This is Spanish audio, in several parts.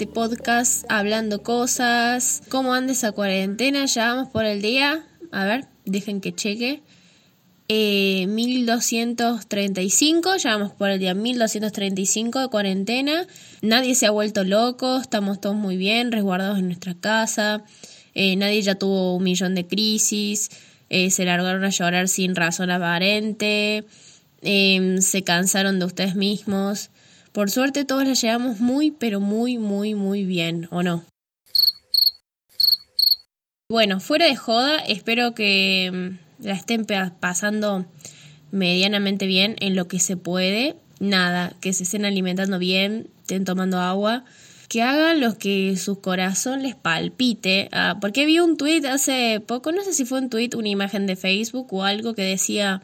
este podcast Hablando Cosas. ¿Cómo anda esa cuarentena? Ya vamos por el día. A ver, dejen que cheque. Eh, 1235, ya vamos por el día 1235 de cuarentena. Nadie se ha vuelto loco, estamos todos muy bien, resguardados en nuestra casa. Eh, nadie ya tuvo un millón de crisis. Eh, se largaron a llorar sin razón aparente. Em, se cansaron de ustedes mismos. Por suerte todos la llevamos muy, pero muy, muy, muy bien, ¿o no? Bueno, fuera de joda, espero que mm, la estén pasando medianamente bien en lo que se puede. Nada, que se estén alimentando bien, estén tomando agua, que hagan lo que su corazón les palpite. Ah, porque vi un tweet hace poco, no sé si fue un tweet, una imagen de Facebook o algo que decía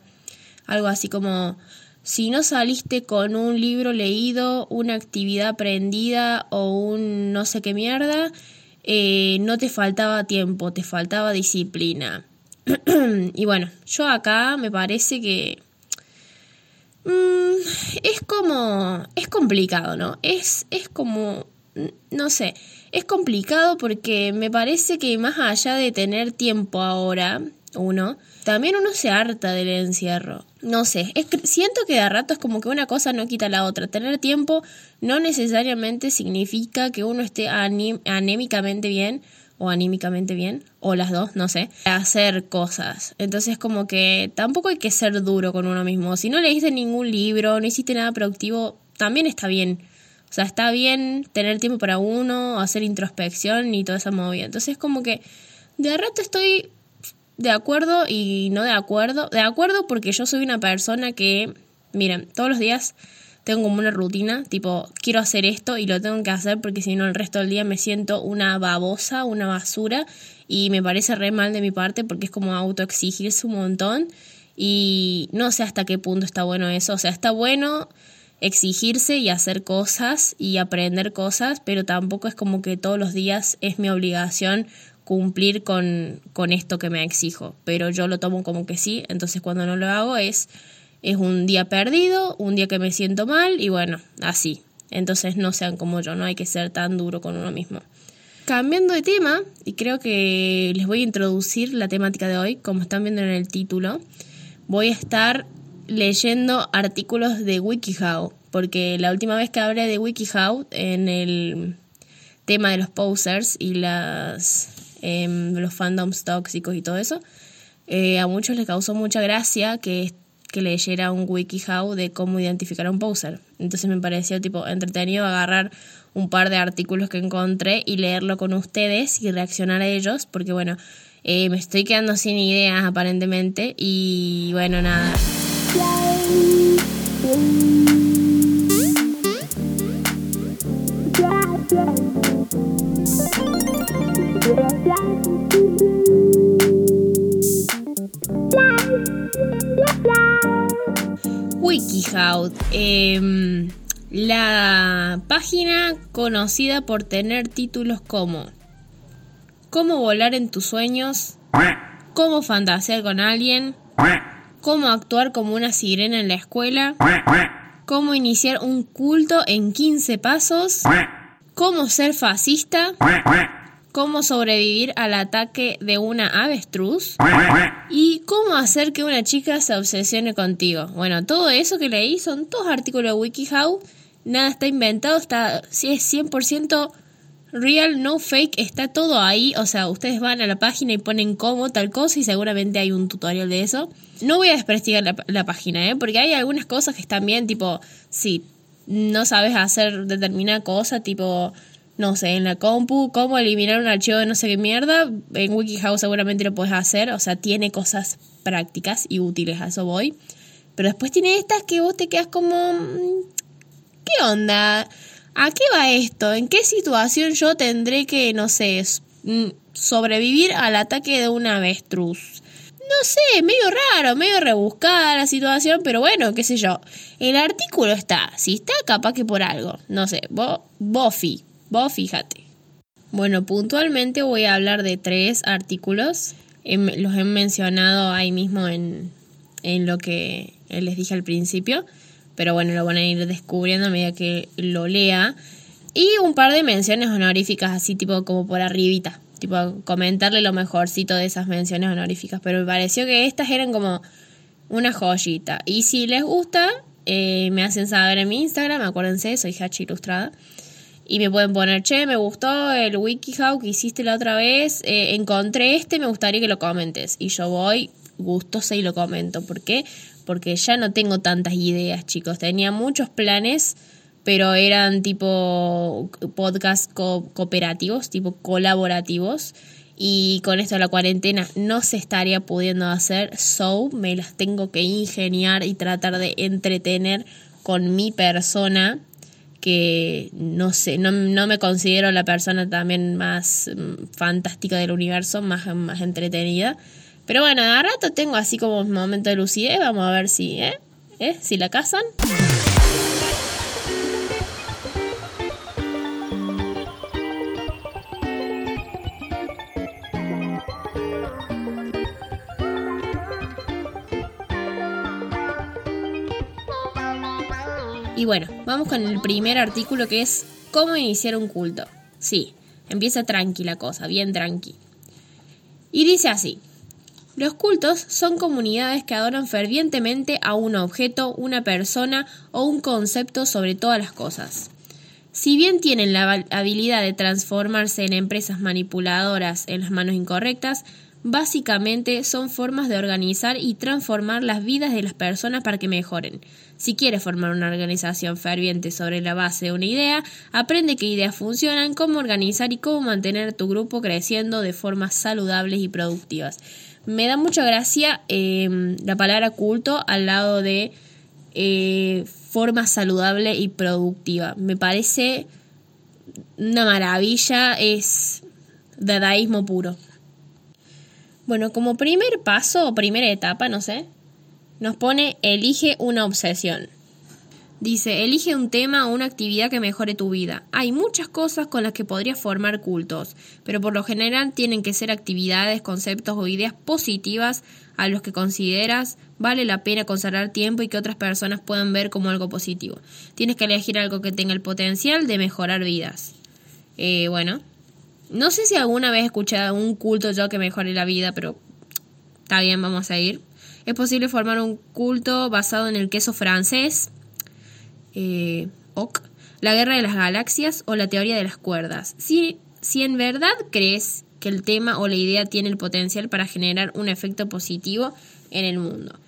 algo así como si no saliste con un libro leído, una actividad aprendida o un no sé qué mierda, eh, no te faltaba tiempo, te faltaba disciplina. y bueno, yo acá me parece que mm, es como, es complicado, ¿no? Es, es como, no sé, es complicado porque me parece que más allá de tener tiempo ahora, uno, también uno se harta del encierro. No sé, es, siento que de rato es como que una cosa no quita la otra. Tener tiempo no necesariamente significa que uno esté anémicamente bien o anímicamente bien, o las dos, no sé, hacer cosas. Entonces como que tampoco hay que ser duro con uno mismo. Si no leíste ningún libro, no hiciste nada productivo, también está bien. O sea, está bien tener tiempo para uno, hacer introspección y toda esa movida. Entonces como que de rato estoy de acuerdo y no de acuerdo. De acuerdo porque yo soy una persona que, miren, todos los días tengo como una rutina, tipo, quiero hacer esto y lo tengo que hacer porque si no el resto del día me siento una babosa, una basura y me parece re mal de mi parte porque es como autoexigirse un montón y no sé hasta qué punto está bueno eso. O sea, está bueno exigirse y hacer cosas y aprender cosas, pero tampoco es como que todos los días es mi obligación cumplir con, con esto que me exijo, pero yo lo tomo como que sí, entonces cuando no lo hago es, es un día perdido, un día que me siento mal y bueno, así. Entonces no sean como yo, no hay que ser tan duro con uno mismo. Cambiando de tema, y creo que les voy a introducir la temática de hoy, como están viendo en el título, voy a estar leyendo artículos de WikiHow, porque la última vez que hablé de WikiHow en el tema de los posers y las Em, los fandoms tóxicos y todo eso. Eh, a muchos les causó mucha gracia que, que leyera un WikiHow de cómo identificar a un poser. Entonces me pareció tipo entretenido agarrar un par de artículos que encontré y leerlo con ustedes y reaccionar a ellos, porque bueno, eh, me estoy quedando sin ideas aparentemente y bueno, nada. WikiHow, em, la página conocida por tener títulos como Cómo volar en tus sueños, Cómo fantasear con alguien, Cómo actuar como una sirena en la escuela, Cómo iniciar un culto en 15 pasos, Cómo ser fascista, cómo sobrevivir al ataque de una avestruz y cómo hacer que una chica se obsesione contigo. Bueno, todo eso que leí son todos artículos de WikiHow, nada está inventado, está si es 100% real, no fake, está todo ahí, o sea, ustedes van a la página y ponen cómo tal cosa y seguramente hay un tutorial de eso. No voy a desprestigiar la, la página, ¿eh? porque hay algunas cosas que están bien, tipo, si no sabes hacer determinada cosa, tipo no sé, en la compu, cómo eliminar un archivo de no sé qué mierda, en WikiHow seguramente lo puedes hacer, o sea, tiene cosas prácticas y útiles, a eso voy. Pero después tiene estas que vos te quedas como, mm, ¿qué onda? ¿A qué va esto? ¿En qué situación yo tendré que, no sé, mm, sobrevivir al ataque de un avestruz? No sé, medio raro, medio rebuscada la situación, pero bueno, qué sé yo. El artículo está, si está, capaz que por algo. No sé, Bofi, Vos fíjate. Bueno, puntualmente voy a hablar de tres artículos. Em, los he mencionado ahí mismo en, en lo que les dije al principio. pero bueno, lo van a ir descubriendo a medida que lo lea. Y un par de menciones honoríficas, así tipo como por arribita. Tipo, comentarle lo mejorcito de esas menciones honoríficas. Pero me pareció que estas eran como una joyita. Y si les gusta, eh, me hacen saber en mi Instagram, acuérdense, soy Hachi Ilustrada. Y me pueden poner, che, me gustó el WikiHow que hiciste la otra vez, eh, encontré este, me gustaría que lo comentes. Y yo voy gustosa y lo comento. ¿Por qué? Porque ya no tengo tantas ideas, chicos. Tenía muchos planes, pero eran tipo podcast cooperativos, tipo colaborativos. Y con esto de la cuarentena no se estaría pudiendo hacer, so me las tengo que ingeniar y tratar de entretener con mi persona, que no sé, no, me considero la persona también más mm, fantástica del universo, más, más entretenida. Pero bueno, a rato tengo así como un momento de lucidez, vamos a ver si, ¿eh? ¿Eh? Si la casan. Y bueno, vamos con el primer artículo que es cómo iniciar un culto. Sí, empieza tranquila cosa, bien tranqui. Y dice así, los cultos son comunidades que adoran fervientemente a un objeto, una persona o un concepto sobre todas las cosas. Si bien tienen la habilidad de transformarse en empresas manipuladoras en las manos incorrectas, Básicamente son formas de organizar y transformar las vidas de las personas para que mejoren. Si quieres formar una organización ferviente sobre la base de una idea, aprende qué ideas funcionan, cómo organizar y cómo mantener tu grupo creciendo de formas saludables y productivas. Me da mucha gracia em, la palabra culto al lado de eh, forma saludable y productiva. Me parece una maravilla, es dadaísmo puro. Bueno, como primer paso o primera etapa, no sé, nos pone elige una obsesión. Dice, elige un tema o una actividad que mejore tu vida. Hay muchas cosas con las que podrías formar cultos, pero por lo general tienen que ser actividades, conceptos o ideas positivas a los que consideras vale la pena consagrar tiempo y que otras personas puedan ver como algo positivo. Tienes que elegir algo que tenga el potencial de mejorar vidas. Eh, bueno, no sé si alguna vez he escuchado un culto yo que mejore la vida, pero está bien, vamos a ir. Es posible formar un culto basado en el queso francés, eh, la guerra de las galaxias o la teoría de las cuerdas. Si, si en verdad crees que el tema o la idea tiene el potencial para generar un efecto positivo en el mundo.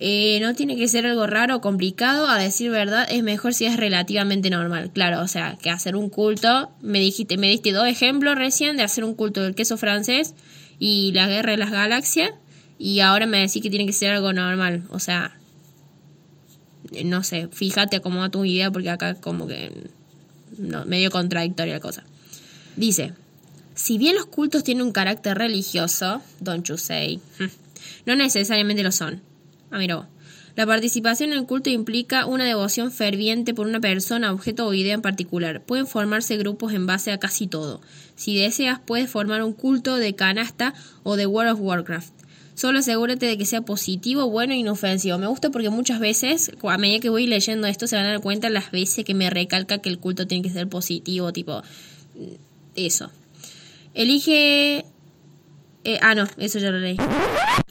Eh, no tiene que ser algo raro o complicado, a decir verdad, es mejor si es relativamente normal. Claro, o sea, que hacer un culto, me dijiste, me diste dos ejemplos recién de hacer un culto del queso francés y la guerra de las galaxias, y ahora me decís que tiene que ser algo normal. O sea, no sé, fíjate cómo va tu idea, porque acá como que no, medio contradictoria la cosa. Dice, si bien los cultos tienen un carácter religioso, don't you say, no necesariamente lo son. Ah, mira La participación en el culto implica una devoción ferviente por una persona, objeto o idea en particular. Pueden formarse grupos en base a casi todo. Si deseas, puedes formar un culto de canasta o de World of Warcraft. Solo asegúrate de que sea positivo, bueno e inofensivo. Me gusta porque muchas veces, a medida que voy leyendo esto, se van a dar cuenta las veces que me recalca que el culto tiene que ser positivo, tipo eso. Elige eh, ah, no, eso ya lo leí.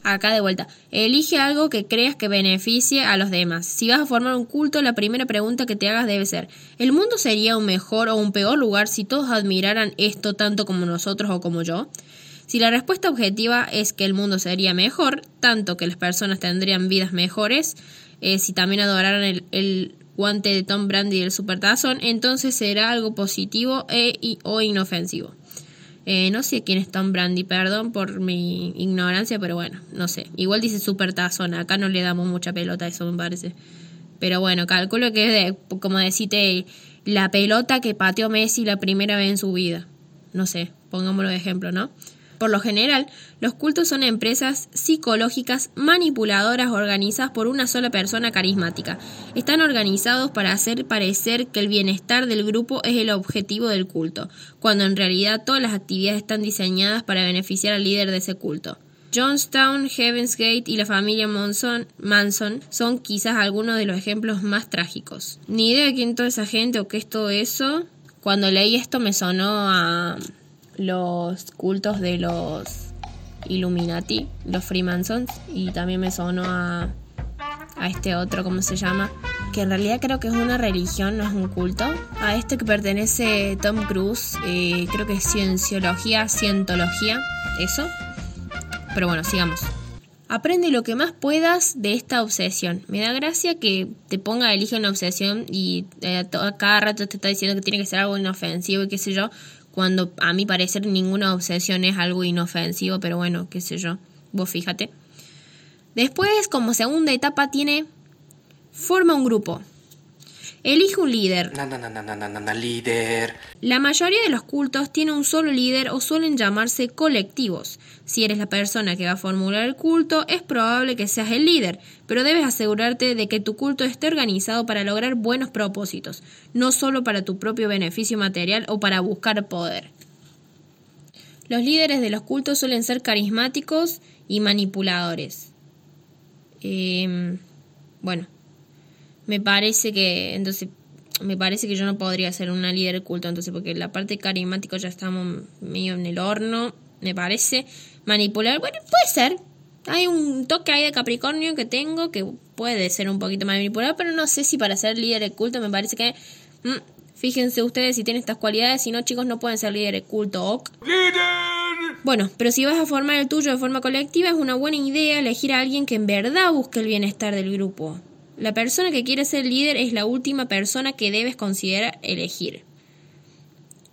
Acá de vuelta. Elige algo que creas que beneficie a los demás. Si vas a formar un culto, la primera pregunta que te hagas debe ser, ¿el mundo sería un mejor o un peor lugar si todos admiraran esto tanto como nosotros o como yo? Si la respuesta objetiva es que el mundo sería mejor, tanto que las personas tendrían vidas mejores, eh, si también adoraran el, guante de Tom Brandy y el supertazón, entonces será algo positivo e, o inofensivo. Eh, no sé quién es Tom Brandy, perdón por mi ignorancia, pero bueno, no sé. Igual dice super tazón, acá no le damos mucha pelota a eso, me parece. Pero bueno, calculo que es de, como decirte, la pelota que pateó Messi la primera vez en su vida. No sé, pongámoslo de ejemplo, ¿no? Por lo general, los cultos son empresas psicológicas manipuladoras organizadas por una sola persona carismática. Están organizados para hacer parecer que el bienestar del grupo es el objetivo del culto, cuando en realidad todas las actividades están diseñadas para beneficiar al líder de ese culto. Johnstown, Heaven's Gate y la familia Manson, Manson son quizás algunos de los ejemplos más trágicos. Ni idea de quién toda esa gente o qué es todo eso. Cuando leí esto me sonó a los cultos de los Illuminati, los Freemasons, y también me sonó a, a este otro, ¿cómo se llama? Que en realidad creo que es una religión, no es un culto. A este que pertenece Tom Cruise, eh, creo que es cienciología, cientología, eso. Pero bueno, sigamos. Aprende lo que más puedas de esta obsesión. Me da gracia que te ponga elige una obsesión y eh, a cada rato te está diciendo que tiene que ser algo inofensivo y qué sé yo, cuando a mi parecer ninguna obsesión es algo inofensivo, pero bueno, qué sé yo, vos fíjate. Después, como segunda etapa, tiene forma un grupo. Elige un líder. líder. La mayoría de los cultos tienen un solo líder o suelen llamarse colectivos. Si eres la persona que va a formular el culto, es probable que seas el líder, pero debes asegurarte de que tu culto esté organizado para lograr buenos propósitos, no solo para tu propio beneficio material o para buscar poder. Los líderes de los cultos suelen ser carismáticos y manipuladores. Em, bueno, me parece que entonces me parece que yo no podría ser una líder de culto entonces porque la parte carismática ya estamos medio en el horno me parece. Manipular bueno puede ser. Hay un toque ahí de Capricornio que tengo que puede ser un poquito más manipulador pero no sé si para ser líder de culto me parece que mm, fíjense ustedes si tienen estas cualidades si no chicos no pueden ser líder de culto bueno, pero si vas a formar el tuyo de forma colectiva es una buena idea elegir a alguien que en verdad busque el bienestar del grupo. La persona que quiere ser líder es la última persona que debes considerar elegir.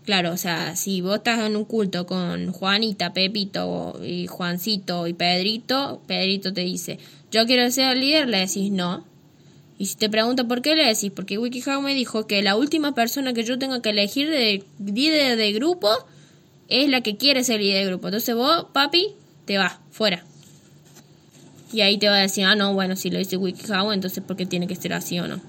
Claro, o sea, si vos estás en un culto con Juanita, Pepito y Juancito y Pedrito, Pedrito te dice, yo quiero ser líder, le decís no. Y si te pregunta por qué, le decís, porque WikiHow me dijo que la última persona que yo tengo que elegir de líder de grupo es la que quiere ser líder de grupo. Entonces vos, papi, te vas, fuera. Y ahí te va a decir, ah, no, bueno, si lo dice WikiHow, entonces ¿por qué tiene que ser así o no?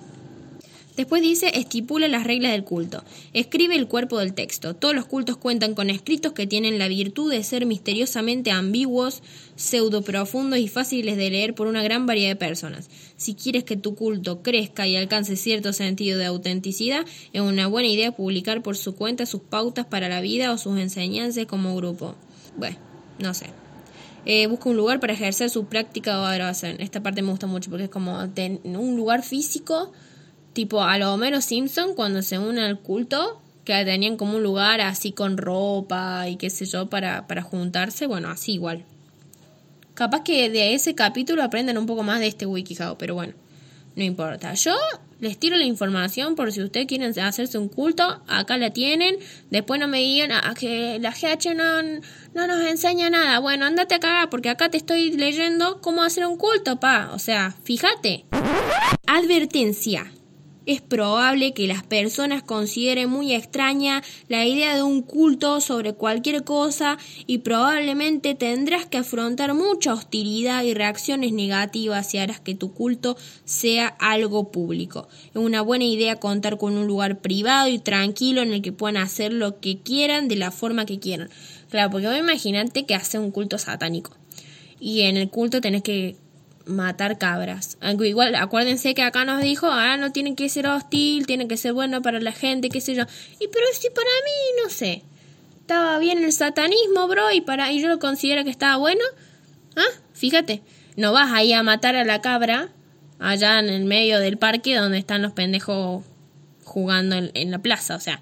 Después dice, estipula las reglas del culto. Escribe el cuerpo del texto. Todos los cultos cuentan con escritos que tienen la virtud de ser misteriosamente ambiguos, pseudo profundos y fáciles de leer por una gran variedad de personas. Si quieres que tu culto crezca y alcance cierto sentido de autenticidad, es una buena idea publicar por su cuenta sus pautas para la vida o sus enseñanzas como grupo. Bueno, no sé eh, busca un lugar para ejercer su práctica o adoración. Esta parte me gusta mucho porque es como un lugar físico, tipo a lo Homero Simpson cuando se une al culto, que tenían como un lugar así con ropa y qué sé yo para, para juntarse. Bueno, así igual. Capaz que de ese capítulo aprendan un poco más de este WikiHow, pero bueno, no importa. Yo les tiro la información por si ustedes quieren hacerse un culto, acá la tienen. Después no me digan a ah, que la GH no, no nos enseña nada. Bueno, andate acá porque acá te estoy leyendo cómo hacer un culto, pa. O sea, fíjate. Advertencia es probable que las personas consideren muy extraña la idea de un culto sobre cualquier cosa y probablemente tendrás que afrontar mucha hostilidad y reacciones negativas si harás que tu culto sea algo público. Es una buena idea contar con un lugar privado y tranquilo en el que puedan hacer lo que quieran de la forma que quieran. Claro, porque vos imaginate que hace un culto satánico y en el culto tenés que matar cabras. Aunque igual, acuérdense que acá nos dijo, ah, no tiene que ser hostil, tiene que ser bueno para la gente, qué sé yo. Y pero si para mí, no sé, estaba bien el satanismo, bro, y para y yo lo considero que estaba bueno, ah, fíjate, no vas ahí a matar a la cabra allá en el medio del parque donde están los pendejos jugando en, en la plaza, o sea,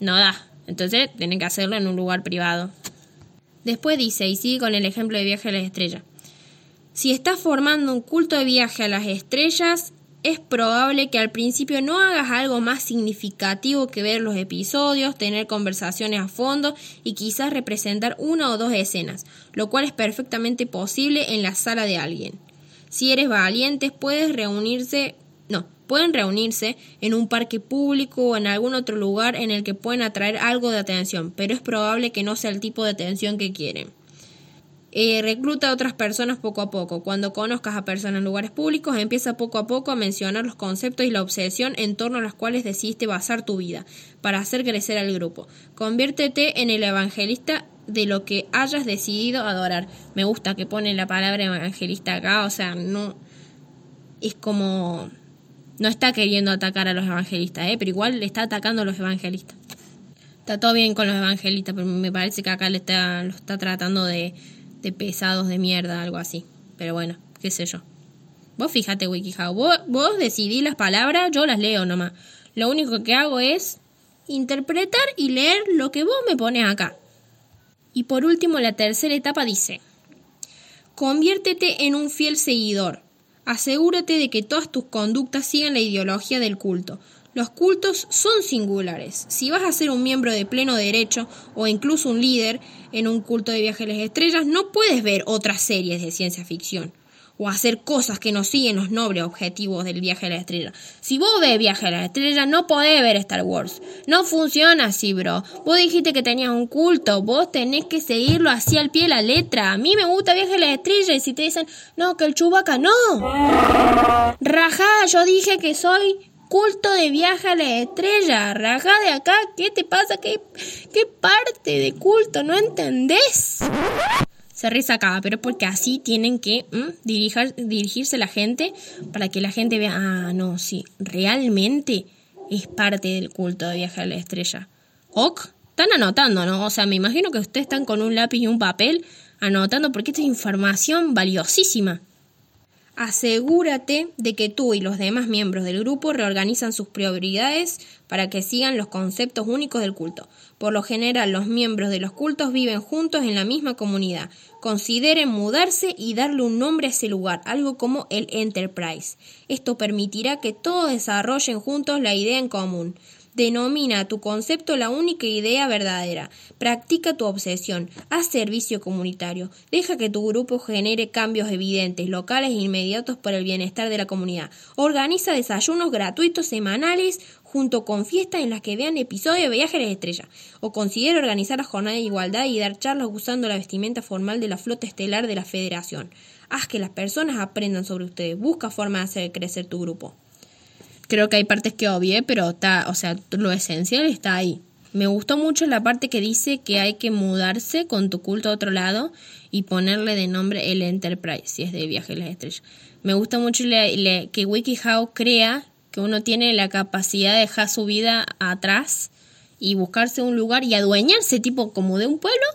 no da. Entonces, tienen que hacerlo en un lugar privado. Después dice, y sigue con el ejemplo de viaje a la estrella. Si estás formando un culto de viaje a las estrellas, es probable que al principio no hagas algo más significativo que ver los episodios, tener conversaciones a fondo y quizás representar una o dos escenas, lo cual es perfectamente posible en la sala de alguien. Si eres valiente, puedes reunirse, no, pueden reunirse en un parque público o en algún otro lugar en el que pueden atraer algo de atención, pero es probable que no sea el tipo de atención que quieren. Eh, recluta a otras personas poco a poco. Cuando conozcas a personas en lugares públicos, empieza poco a poco a mencionar los conceptos y la obsesión en torno a los cuales decidiste basar tu vida para hacer crecer al grupo. Conviértete en el evangelista de lo que hayas decidido adorar. Me gusta que pone la palabra evangelista acá, o sea, no es como no está queriendo atacar a los evangelistas, ¿eh? pero igual le está atacando a los evangelistas. Está todo bien con los evangelistas, pero me parece que acá le está, lo está tratando de, de pesados de mierda, algo así. Pero bueno, qué sé yo. Vos fíjate, WikiHow, vos, vos decidís las palabras, yo las leo nomás. Lo único que hago es interpretar y leer lo que vos me pones acá. Y por último, la tercera etapa dice, conviértete en un fiel seguidor. Asegúrate de que todas tus conductas sigan la ideología del culto. Los cultos son singulares. Si vas a ser un miembro de pleno derecho o incluso un líder en un culto de viaje a las estrellas, no puedes ver otras series de ciencia ficción o hacer cosas que no siguen los nobles objetivos del viaje a la estrella. Si vos ves viaje a la estrella, no podés ver Star Wars. No funciona así, bro. Vos dijiste que tenías un culto, vos tenés que seguirlo así al pie de la letra. A mí me gusta viaje a la estrella y si te dicen, no, que el chubaca no. Rajá, yo dije que soy culto de viaje a la estrella. Rajá de acá, ¿qué te pasa? ¿Qué, qué parte de culto? ¿No entendés? se resacaba, pero porque así tienen que dirigir, dirigirse la gente para que la gente vea, ah, no, sí, realmente es parte del culto de viaje a la estrella. Ok, están anotando, ¿no? O sea, me imagino que ustedes están con un lápiz y un papel anotando porque esta es información valiosísima. Asegúrate de que tú y los demás miembros del grupo reorganizan sus prioridades para que sigan los conceptos únicos del culto. Por lo general, los miembros de los cultos viven juntos en la misma comunidad. Consideren mudarse y darle un nombre a ese lugar, algo como el Enterprise. Esto permitirá que todos desarrollen juntos la idea en común. Denomina tu concepto la única idea verdadera. Practica tu obsesión. Haz servicio comunitario. Deja que tu grupo genere cambios evidentes, locales e inmediatos para el bienestar de la comunidad. Organiza desayunos gratuitos semanales junto con fiestas en las que vean episodios de Viajes a las Estrellas. O considera organizar la jornada de igualdad y dar charlas usando la vestimenta formal de la flota estelar de la Federación. Haz que las personas aprendan sobre ustedes. Busca formas de hacer crecer tu grupo. Creo que hay partes que obvié, pero está, o sea, lo esencial está ahí. Me gustó mucho la parte que dice que hay que mudarse con tu culto a otro lado y ponerle de nombre el Enterprise, si es de viaje a las estrellas. Me gusta mucho que WikiHow crea que uno tiene la capacidad de dejar su vida atrás y buscarse un lugar y adueñarse tipo como de un pueblo.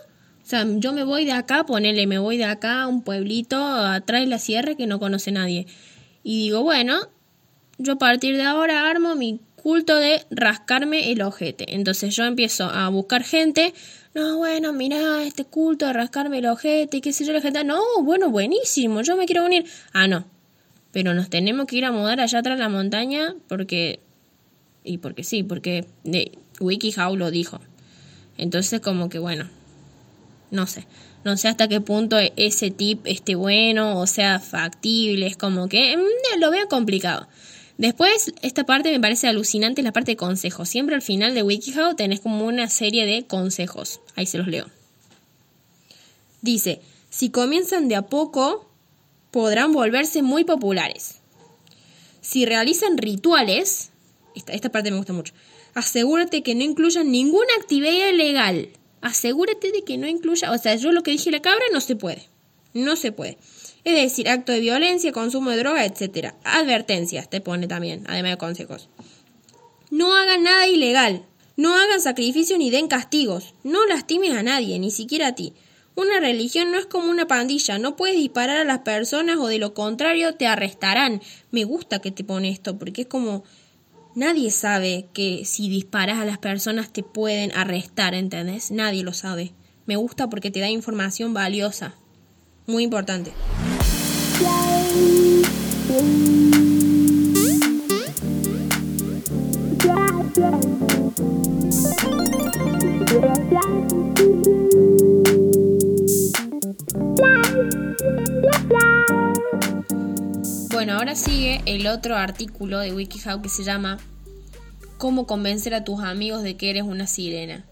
O sea, yo me voy de acá, ponele, me voy de acá a un pueblito atrás de la sierra que no conoce nadie. Y digo, bueno, yo a partir de ahora armo mi culto de rascarme el ojete. Entonces yo empiezo a buscar gente. No, bueno, mira, este culto de rascarme el ojete, qué sé yo, la gente. No, bueno, buenísimo, yo me quiero unir. Ah, no. Pero nos tenemos que ir a mudar allá atrás de la montaña porque. Y porque sí, porque de WikiHow lo dijo. Entonces, como que bueno. No sé. No sé hasta qué punto ese tip esté bueno o sea factible. Es como que mm, lo veo complicado. Después, esta parte me parece alucinante, es la parte de consejos. Siempre al final de WikiHow tenés como una serie de consejos. Ahí se los leo. Dice, si comienzan de a poco, podrán volverse muy populares. Si realizan rituales, esta, esta parte me gusta mucho, asegúrate que no incluyan ninguna actividad ilegal. Asegúrate de que no incluya, o sea, yo lo que dije la cabra no se puede. No se puede es decir, acto de violencia, consumo de droga, etc. Advertencias te pone también, además de consejos. No hagan nada ilegal, no hagan sacrificios ni den castigos, no lastimes a nadie, ni siquiera a ti. Una religión no es como una pandilla, no puedes disparar a las personas o de lo contrario te arrestarán. Me gusta que te pone esto porque es como nadie sabe que si disparas a las personas te pueden arrestar, ¿entendés? Nadie lo sabe. Me gusta porque te da información valiosa. Muy importante. Bueno, ahora sigue el otro artículo de WikiHow que se llama Cómo convencer a tus amigos de que eres una sirena.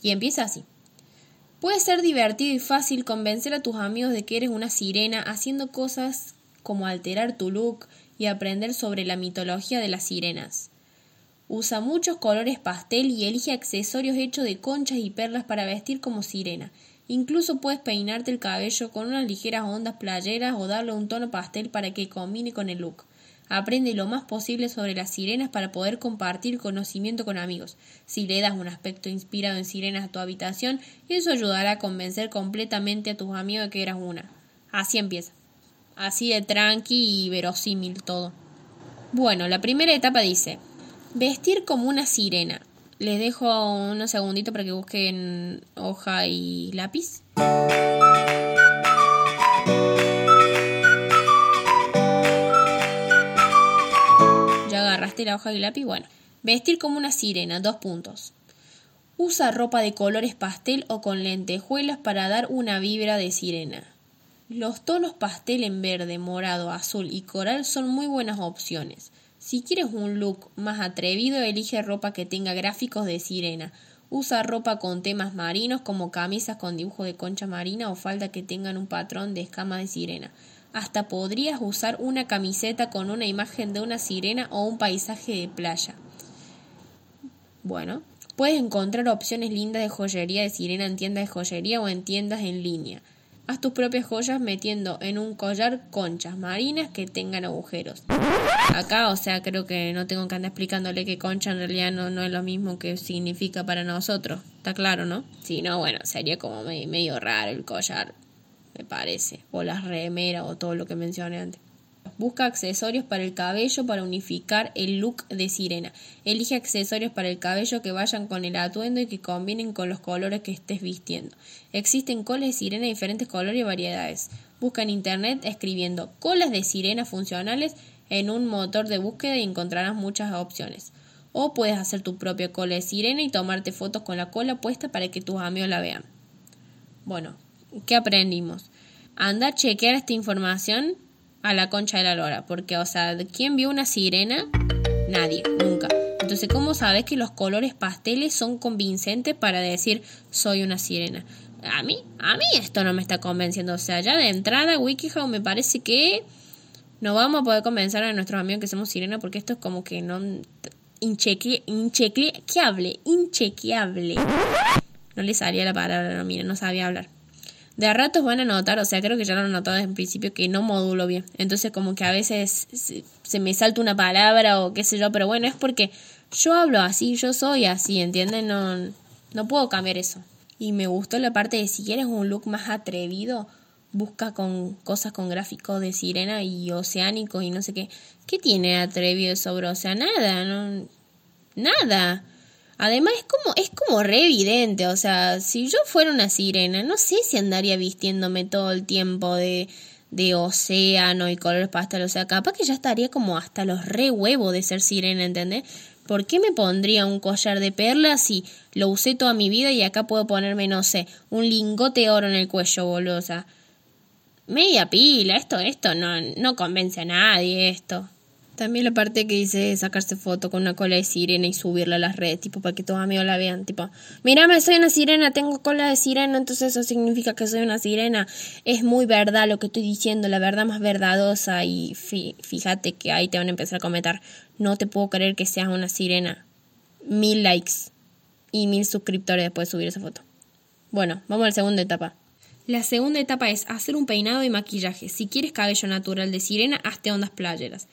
Y empieza así. Puede ser divertido y fácil convencer a tus amigos de que eres una sirena haciendo cosas como alterar tu look y aprender sobre la mitología de las sirenas. Usa muchos colores pastel y elige accesorios hechos de conchas y perlas para vestir como sirena. Incluso puedes peinarte el cabello con unas ligeras ondas playeras o darle un tono pastel para que combine con el look. Aprende lo más posible sobre las sirenas para poder compartir conocimiento con amigos. Si le das un aspecto inspirado en sirenas a tu habitación, eso ayudará a convencer completamente a tus amigos de que eras una. Así empieza. Así de tranqui y verosímil todo. Bueno, la primera etapa dice, vestir como una sirena. Les dejo unos segunditos para que busquen hoja y lápiz. La hoja y lápiz, bueno. Vestir como una sirena, dos puntos. Usa ropa de colores pastel o con lentejuelas para dar una vibra de sirena. Los tonos pastel en verde, morado, azul y coral son muy buenas opciones. Si quieres un look más atrevido, elige ropa que tenga gráficos de sirena. Usa ropa con temas marinos como camisas con dibujo de concha marina o falda que tengan un patrón de escama de sirena. Hasta podrías usar una camiseta con una imagen de una sirena o un paisaje de playa. Bueno, puedes encontrar opciones lindas de joyería de sirena en tiendas de joyería o en tiendas en línea. Haz tus propias joyas metiendo en un collar conchas marinas que tengan agujeros. Acá, o sea, creo que no tengo que andar explicándole que concha en realidad no, no es lo mismo que significa para nosotros. Está claro, ¿no? Si no, bueno, sería como medio raro el collar me parece, o las remeras o todo lo que mencioné antes. Busca accesorios para el cabello para unificar el look de sirena. Elige accesorios para el cabello que vayan con el atuendo y que combinen con los colores que estés vistiendo. Existen colas de sirena de diferentes colores y variedades. Busca en internet escribiendo colas de sirena funcionales en un motor de búsqueda y encontrarás muchas opciones. O puedes hacer tu propia cola de sirena y tomarte fotos con la cola puesta para que tus amigos la vean. Bueno, ¿qué aprendimos? Anda a chequear esta información a la concha de la lora, porque, o sea, ¿quién vio una sirena? Nadie, nunca. Entonces, ¿cómo sabes que los colores pasteles son convincentes para decir soy una sirena? A mí, a mí esto no me está convenciendo. O sea, ya de entrada, WikiHow me parece que no vamos a poder convencer a nuestros amigos que somos sirena porque esto es como que no incheque, inchequeable, inchequeable. No le salía la palabra, no, mira, no sabía hablar de a ratos van a notar, o sea, creo que ya lo han notado desde el principio, que no modulo bien. Entonces como que a veces se, me salta una palabra o qué sé yo, pero bueno, es porque yo hablo así, yo soy así, ¿entienden? No, no puedo cambiar eso. Y me gustó la parte de si quieres un look más atrevido, busca con cosas con gráficos de sirena y oceánicos y no sé qué. ¿Qué tiene atrevido sobre? O sea, nada, no, nada. Además es como, es como re evidente, o sea, si yo fuera una sirena, no sé si andaría vistiéndome todo el tiempo de, de océano y colores pastel, o sea, capaz que ya estaría como hasta los re huevos de ser sirena, ¿entendés? ¿Por qué me pondría un collar de perlas si lo usé toda mi vida y acá puedo ponerme, no sé, un lingote de oro en el cuello, boludo? O sea, media pila, esto, esto no, no convence a nadie, esto. También la parte que dice sacarse foto con una cola de sirena y subirla a las redes, tipo, para que todos amigos la vean, tipo, mírame, soy una sirena, tengo cola de sirena, entonces eso significa que soy una sirena. Es muy verdad lo que estoy diciendo, la verdad más verdadosa y fíjate que ahí te van a empezar a comentar, no te puedo creer que seas una sirena. Mil likes y mil suscriptores después de subir esa foto. Bueno, vamos a la segunda etapa. La segunda etapa es hacer un peinado y maquillaje. Si quieres cabello natural de sirena, hazte ondas playeras.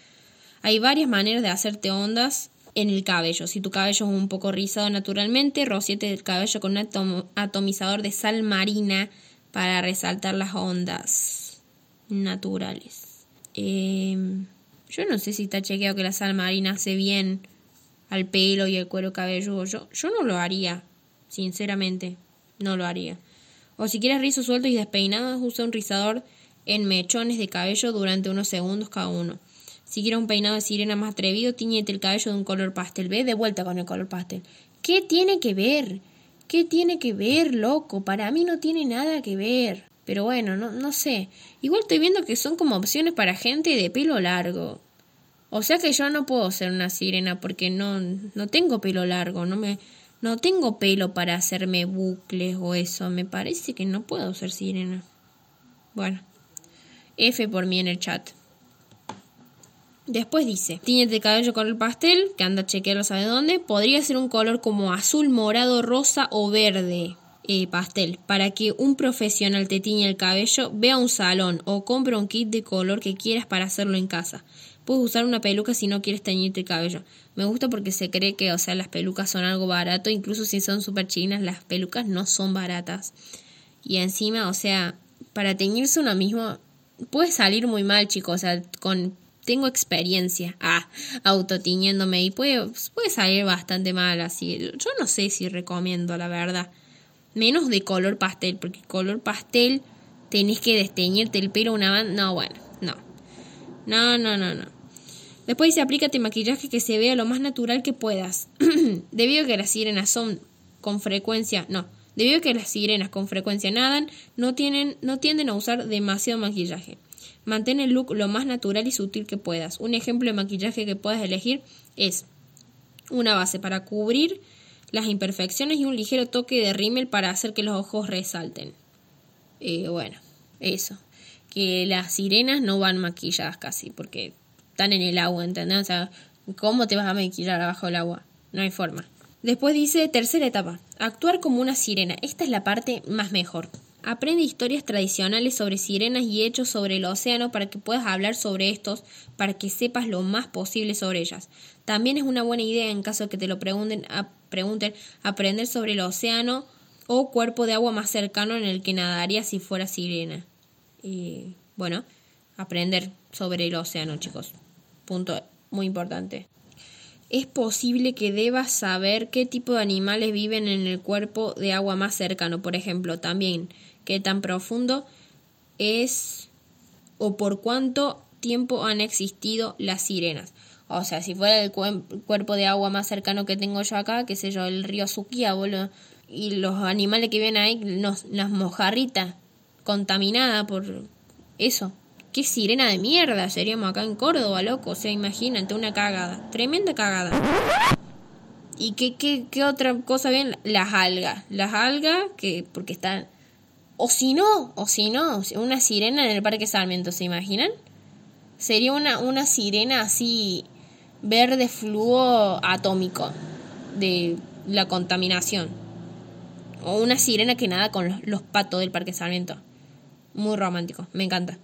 Hay varias maneras de hacerte ondas en el cabello. Si tu cabello es un poco rizado naturalmente, rociete el cabello con un atomizador de sal marina para resaltar las ondas naturales. Em, yo no sé si está chequeado que la sal marina hace bien al pelo y al cuero cabelludo. Yo, yo no lo haría, sinceramente, no lo haría. O si quieres rizos sueltos y despeinados, usa un rizador en mechones de cabello durante unos segundos cada uno. Si un peinado de sirena más atrevido, tiñete el cabello de un color pastel. Ve de vuelta con el color pastel. ¿Qué tiene que ver? ¿Qué tiene que ver, loco? Para mí no tiene nada que ver. Pero bueno, no, no sé. Igual estoy viendo que son como opciones para gente de pelo largo. O sea que yo no puedo ser una sirena porque no, no tengo pelo largo. No me, No tengo pelo para hacerme bucles o eso. Me parece que no puedo ser sirena. Bueno. F por mí en el chat. Después dice, tiñete el cabello color pastel, que anda a chequearlo sabe dónde. Podría ser un color como azul, morado, rosa o verde. Eh, pastel, para que un profesional te tiñe el cabello, vea un salón o compre un kit de color que quieras para hacerlo en casa. Puedes usar una peluca si no quieres teñirte el cabello. Me gusta porque se cree que, o sea, las pelucas son algo barato, incluso si son súper chinas, las pelucas no son baratas. Y encima, o sea, para teñirse uno mismo puede salir muy mal, chicos, o sea, con tengo experiencia ah, autotiñéndome y puede, puede salir bastante mal así. Yo no sé si recomiendo, la verdad. Menos de color pastel, porque color pastel tenés que desteñirte el pelo una banda. No, bueno, no. No, no, no, no. Después dice, aplícate maquillaje que se vea lo más natural que puedas. Debido a que las sirenas son con frecuencia, no, debido a que las sirenas con frecuencia nadan, no, tienen, no tienden a usar demasiado maquillaje. Mantén el look lo más natural y sutil que puedas. Un ejemplo de maquillaje que puedas elegir es una base para cubrir las imperfecciones y un ligero toque de rímel para hacer que los ojos resalten. Eh, bueno, eso. Que las sirenas no van maquilladas casi, porque están en el agua, ¿entendés? O sea, ¿cómo te vas a maquillar abajo del agua? No hay forma. Después dice, tercera etapa, actuar como una sirena. Esta es la parte más mejor. Aprende historias tradicionales sobre sirenas y hechos sobre el océano para que puedas hablar sobre estos, para que sepas lo más posible sobre ellas. También es una buena idea en caso de que te lo pregunten, pregunten aprender sobre el océano o cuerpo de agua más cercano en el que nadaría si fuera sirena. Y bueno, aprender sobre el océano, chicos. Punto muy importante. Es posible que debas saber qué tipo de animales viven en el cuerpo de agua más cercano, por ejemplo, también qué tan profundo es o por cuánto tiempo han existido las sirenas. O sea, si fuera el cuerpo de agua más cercano que tengo yo acá, qué sé yo, el río Suquía, boludo, y los animales que viven ahí, las mojarritas, contaminada por eso. Qué sirena de mierda seríamos acá en Córdoba, loco. O sea, imagínate, una cagada. Tremenda cagada. ¿Y qué, qué, qué otra cosa bien? Las algas. Las algas, que porque están o si no, o si no, una sirena en el Parque Sarmiento, ¿se imaginan? Sería una, una sirena así verde fluo atómico de la contaminación. O una sirena que nada con los, patos del Parque Sarmiento. Muy romántico, me encanta.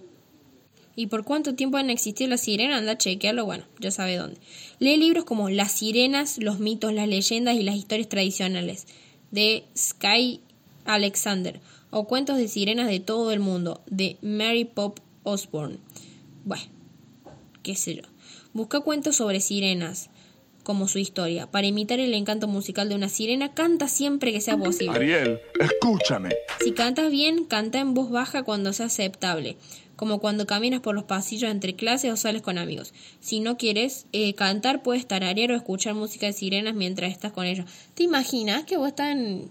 ¿Y por cuánto tiempo han existido las sirenas? Anda a chequearlo, bueno, ya sabe dónde. Lee libros como Las sirenas, los mitos, las leyendas y las historias tradicionales de Sky Alexander o Cuentos de Sirenas de todo el mundo, de Mary Pop Osborne. Bueno, qué sé yo. Busca cuentos sobre sirenas, como su historia. Para imitar el encanto musical de una sirena, canta siempre que sea posible. Ariel, escúchame. Si cantas bien, canta en voz baja cuando sea aceptable, como cuando caminas por los pasillos entre clases o sales con amigos. Si no quieres eh, cantar, puedes tararear o escuchar música de sirenas mientras estás con ellos. ¿Te imaginas que vos estás en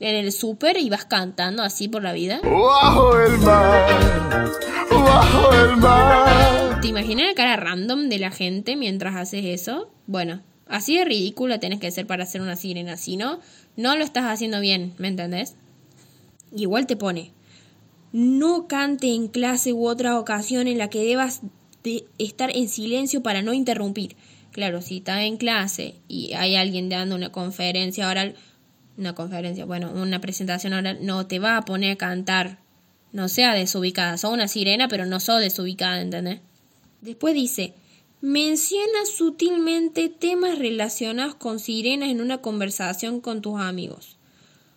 en el súper y vas cantando así por la vida. ¡Bajo el mar! ¡Bajo el mar! ¿Te imaginas la cara random de la gente mientras haces eso? Bueno, así de ridícula tienes que ser para hacer una sirena. Si no, no lo estás haciendo bien, ¿me entendés? Igual te pone. No cante en clase u otra ocasión en la que debas de estar en silencio para no interrumpir. Claro, si estás en clase y hay alguien dando una conferencia oral, una conferencia, bueno, una presentación ahora no te va a poner a cantar. No sea desubicada. Sos una sirena, pero no sos desubicada, ¿entendés? Después dice, menciona sutilmente temas relacionados con sirenas en una conversación con tus amigos.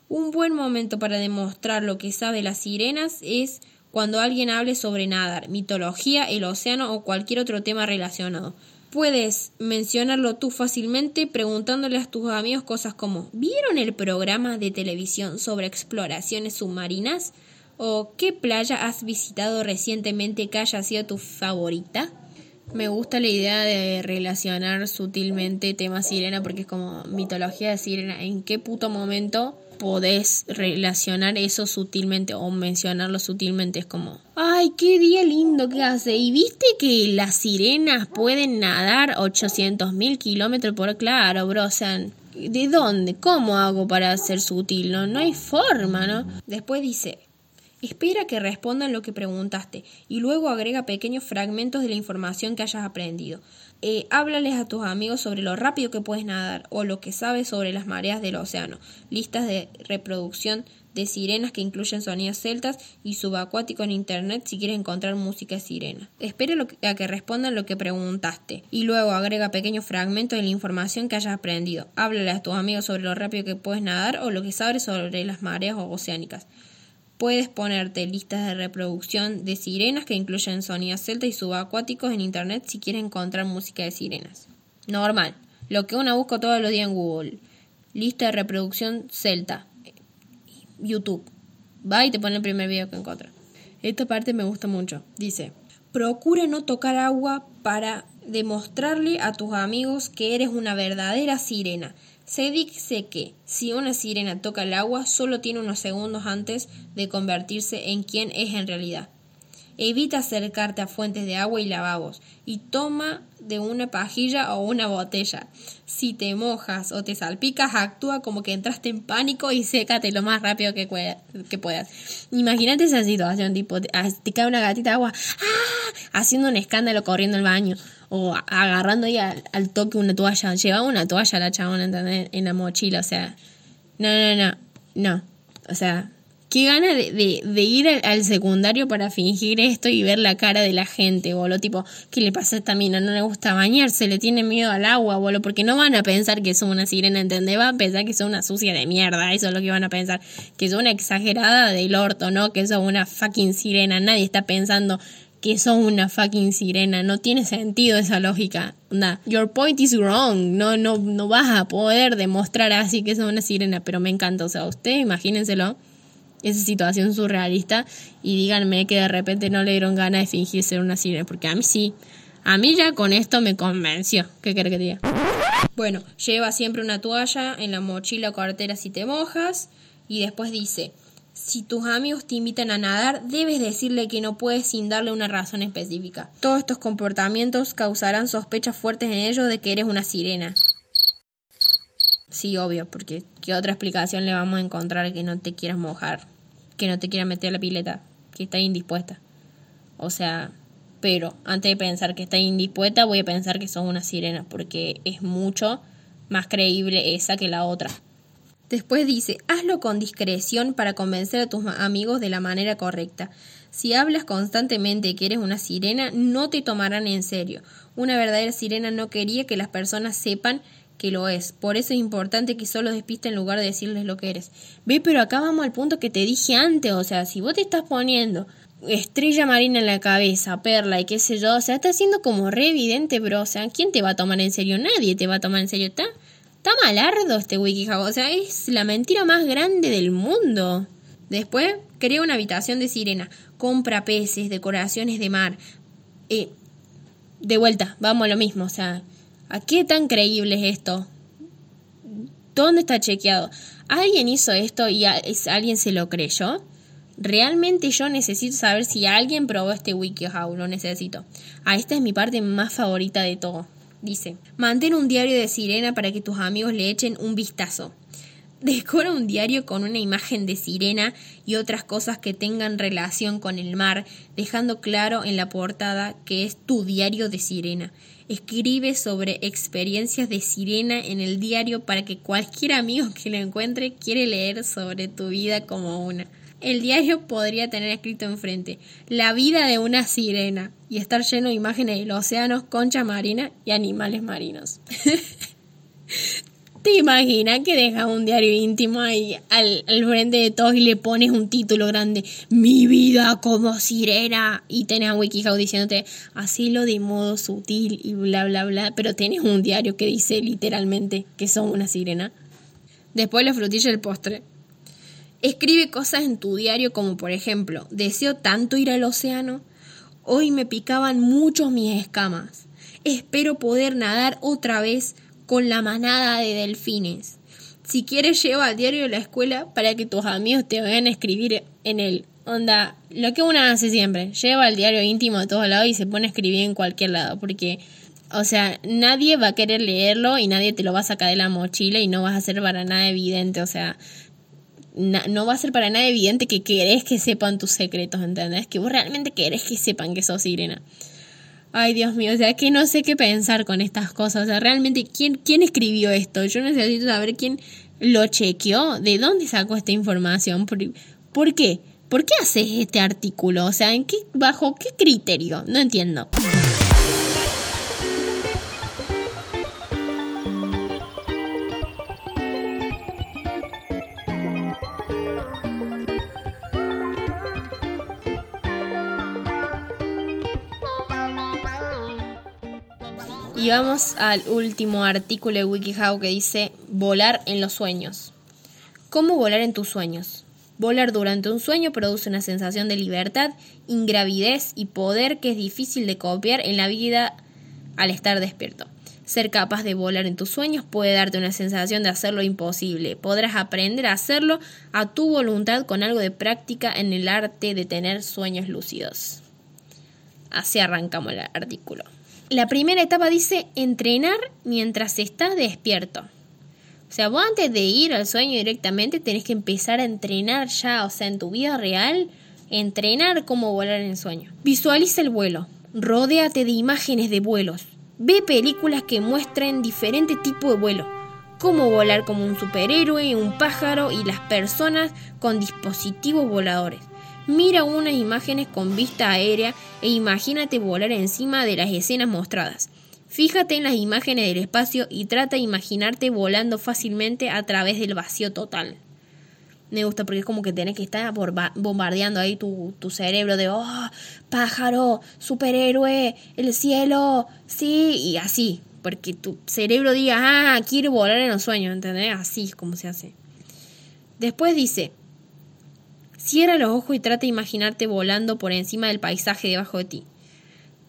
Un buen momento para demostrar lo que sabe las sirenas es cuando alguien hable sobre nadar, mitología, el océano o cualquier otro tema relacionado. Puedes mencionarlo tú fácilmente preguntándole a tus amigos cosas como ¿Vieron el programa de televisión sobre exploraciones submarinas? ¿O qué playa has visitado recientemente que haya sido tu favorita? Me gusta la idea de relacionar sutilmente temas sirena porque es como mitología de sirena. ¿En qué puto momento podés relacionar eso sutilmente o mencionarlo sutilmente. Es como, ay, qué día lindo que hace. ¿Y viste que las sirenas pueden nadar 800 mil kilómetros por claro, bro? O sea, ¿De dónde? ¿Cómo hago para ser sutil? No, no hay forma, ¿no? Después dice, espera que respondan lo que preguntaste y luego agrega pequeños fragmentos de la información que hayas aprendido. Eh, háblales a tus amigos sobre lo rápido que puedes nadar o lo que sabes sobre las mareas del océano. Listas de reproducción de sirenas que incluyen sonidos celtas y subacuático en internet si quieres encontrar música sirena. Espera a que respondan lo que preguntaste y luego agrega pequeños fragmentos de la información que hayas aprendido. Háblale a tus amigos sobre lo rápido que puedes nadar o lo que sabes sobre las mareas oceánicas. Puedes ponerte listas de reproducción de sirenas que incluyen sonidos celtas y subacuáticos en internet si quieres encontrar música de sirenas. Normal. Lo que uno busca todos los días en Google. Lista de reproducción celta. YouTube. Va y te pone el primer video que encuentra. Esta parte me gusta mucho. Dice, procura no tocar agua para demostrarle a tus amigos que eres una verdadera sirena. Se dice que si una sirena toca el agua solo tiene unos segundos antes de convertirse en quien es en realidad. Evita acercarte a fuentes de agua y lavabos y toma de una pajilla o una botella. Si te mojas o te salpicas, actúa como que entraste en pánico y sécate lo más rápido que, puedas. Imagínate esa situación, tipo, te, cae una gatita de agua, ¡ah! haciendo un escándalo corriendo al baño o agarrando ahí al, toque una toalla. Llevaba una toalla la chabona en la mochila, o sea, no, no, no, no. O sea, qué gana de, de, ir al, secundario para fingir esto y ver la cara de la gente, boludo. Tipo, ¿qué le pasa a esta mina? No le gusta bañarse, le tiene miedo al agua, boludo. Porque no van a pensar que son una sirena, ¿entendés? Van a pensar que son una sucia de mierda. Eso es lo que van a pensar. Que son una exagerada del orto, ¿no? Que son una fucking sirena. Nadie está pensando que son una fucking sirena. No tiene sentido esa lógica. Nah, your point is wrong. No, no, no vas a poder demostrar así que son una sirena. Pero me encanta. O sea, ustedes imagínenselo esa situación surrealista y díganme que de repente no le dieron ganas de fingir ser una sirena, porque a mí sí. A mí ya con esto me convenció. ¿Qué quiere que diga? Bueno, lleva siempre una toalla en la mochila o cartera si te mojas. Y después dice, si tus amigos te invitan a nadar, debes decirle que no puedes sin darle una razón específica. Todos estos comportamientos causarán sospechas fuertes en ellos de que eres una sirena. Sí, obvio, porque ¿qué otra explicación le vamos a encontrar que no te quieras mojar? Que no te quiera meter a la pileta, que está indispuesta. O sea, pero antes de pensar que está indispuesta, voy a pensar que son una sirena, porque es mucho más creíble esa que la otra. Después dice, hazlo con discreción para convencer a tus amigos de la manera correcta. Si hablas constantemente que eres una sirena, no te tomarán en serio. Una verdadera sirena no quería que las personas sepan que lo es. Por eso es importante que solo despiste en lugar de decirles lo que eres. Ve, pero acá vamos al punto que te dije antes. O sea, si vos te estás poniendo estrella marina en la cabeza, perla y qué sé yo, o sea, está siendo como re evidente, bro. O sea, ¿quién te va a tomar en serio? Nadie te va a tomar en serio. Está, está malardo este WikiHow. O sea, es la mentira más grande del mundo. Después, crea una habitación de sirena. Compra peces, decoraciones de mar. Eh, de vuelta, vamos a lo mismo. O sea, ¿A qué tan creíble es esto? ¿Dónde está chequeado? ¿Alguien hizo esto y alguien se lo creyó? Realmente yo necesito saber si alguien probó este WikiHow, lo necesito. Ah, esta es mi parte más favorita de todo. Dice, mantén un diario de sirena para que tus amigos le echen un vistazo. Decora un diario con una imagen de sirena y otras cosas que tengan relación con el mar, dejando claro en la portada que es tu diario de sirena. Escribe sobre experiencias de sirena en el diario para que cualquier amigo que lo encuentre quiere leer sobre tu vida como una. El diario podría tener escrito enfrente la vida de una sirena y estar lleno de imágenes de los océanos, concha marina y animales marinos. ¿Te imaginas que dejas un diario íntimo ahí al, frente de todos y le pones un título grande, Mi vida como sirena, y tenés a WikiHow diciéndote, lo de modo sutil y bla, bla, bla, pero tenés un diario que dice literalmente que son una sirena? Después la frutilla del postre. Escribe cosas en tu diario como por ejemplo, deseo tanto ir al océano, hoy me picaban mucho mis escamas, espero poder nadar otra vez, con la manada de delfines. Si quieres, lleva al diario de la escuela para que tus amigos te vean escribir en él. Onda, lo que una hace siempre, lleva el diario íntimo de todos lados y se pone a escribir en cualquier lado, porque O sea, nadie va a querer leerlo y nadie te lo va a sacar de la mochila y no vas a ser para nada evidente. O sea, no va a ser para nada evidente que querés que sepan tus secretos, ¿entendés? Que vos realmente querés que sepan que sos sirena. Ay, Dios mío, o sea, que no sé qué pensar con estas cosas. O sea, realmente, ¿quién, quién escribió esto? Yo necesito saber quién lo chequeó, de dónde sacó esta información, por, ¿por qué? ¿Por qué haces este artículo? O sea, ¿en qué, bajo qué criterio? No entiendo. Y vamos al último artículo de WikiHow que dice volar en los sueños. ¿Cómo volar en tus sueños? Volar durante un sueño produce una sensación de libertad, ingravidez y poder que es difícil de copiar en la vida al estar despierto. Ser capaz de volar en tus sueños puede darte una sensación de hacerlo imposible. Podrás aprender a hacerlo a tu voluntad con algo de práctica en el arte de tener sueños lúcidos. Así arrancamos el artículo. La primera etapa dice entrenar mientras estás despierto. O sea, vos antes de ir al sueño directamente tenés que empezar a entrenar ya, o sea, en tu vida real, entrenar cómo volar en sueño. Visualiza el vuelo, rodéate de imágenes de vuelos, ve películas que muestren diferentes tipos de vuelo, cómo volar como un superhéroe, un pájaro y las personas con dispositivos voladores. Mira unas imágenes con vista aérea e imagínate volar encima de las escenas mostradas. Fíjate en las imágenes del espacio y trata de imaginarte volando fácilmente a través del vacío total. Me gusta porque es como que tienes que estar bombardeando ahí tu, tu cerebro de, oh, pájaro, superhéroe, el cielo, sí, y así. Porque tu cerebro diga, ah, quiero volar en los sueños, ¿entendés? Así es como se hace. Después dice, Cierra los ojos y trata de imaginarte volando por encima del paisaje debajo de ti.